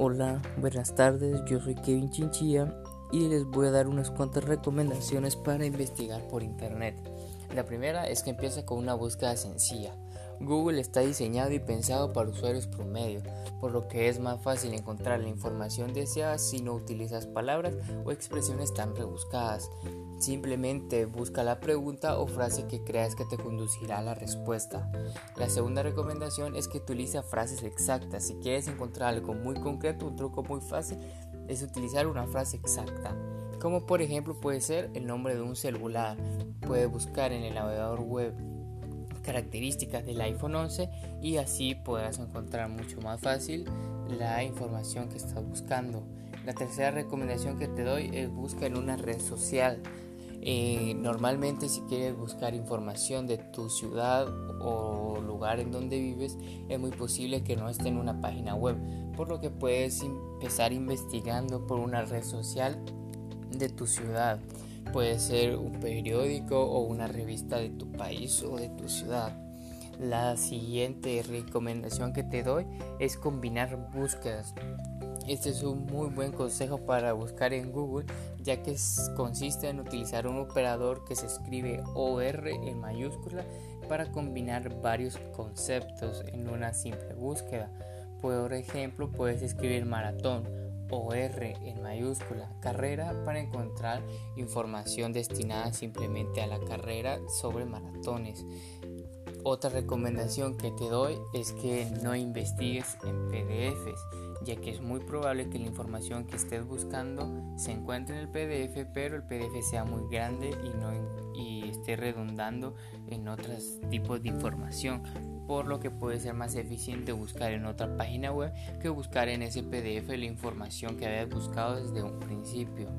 Hola, buenas tardes, yo soy Kevin Chinchilla y les voy a dar unas cuantas recomendaciones para investigar por internet. La primera es que empieza con una búsqueda sencilla. Google está diseñado y pensado para usuarios promedio, por lo que es más fácil encontrar la información deseada si no utilizas palabras o expresiones tan rebuscadas. Simplemente busca la pregunta o frase que creas que te conducirá a la respuesta. La segunda recomendación es que utiliza frases exactas. Si quieres encontrar algo muy concreto, un truco muy fácil es utilizar una frase exacta. Como por ejemplo puede ser el nombre de un celular. Puedes buscar en el navegador web características del iPhone 11 y así podrás encontrar mucho más fácil la información que estás buscando. La tercera recomendación que te doy es busca en una red social. Eh, normalmente si quieres buscar información de tu ciudad o lugar en donde vives es muy posible que no esté en una página web, por lo que puedes empezar investigando por una red social de tu ciudad. Puede ser un periódico o una revista de tu país o de tu ciudad. La siguiente recomendación que te doy es combinar búsquedas. Este es un muy buen consejo para buscar en Google ya que consiste en utilizar un operador que se escribe OR en mayúscula para combinar varios conceptos en una simple búsqueda. Por ejemplo, puedes escribir maratón o R en mayúscula, carrera para encontrar información destinada simplemente a la carrera sobre maratones. Otra recomendación que te doy es que no investigues en PDFs, ya que es muy probable que la información que estés buscando se encuentre en el PDF, pero el PDF sea muy grande y, no, y esté redundando en otros tipos de información por lo que puede ser más eficiente buscar en otra página web que buscar en ese PDF la información que habías buscado desde un principio.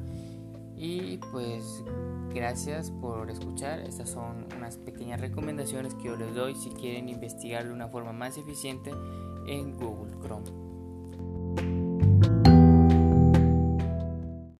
Y pues gracias por escuchar. Estas son unas pequeñas recomendaciones que yo les doy si quieren investigar de una forma más eficiente en Google Chrome.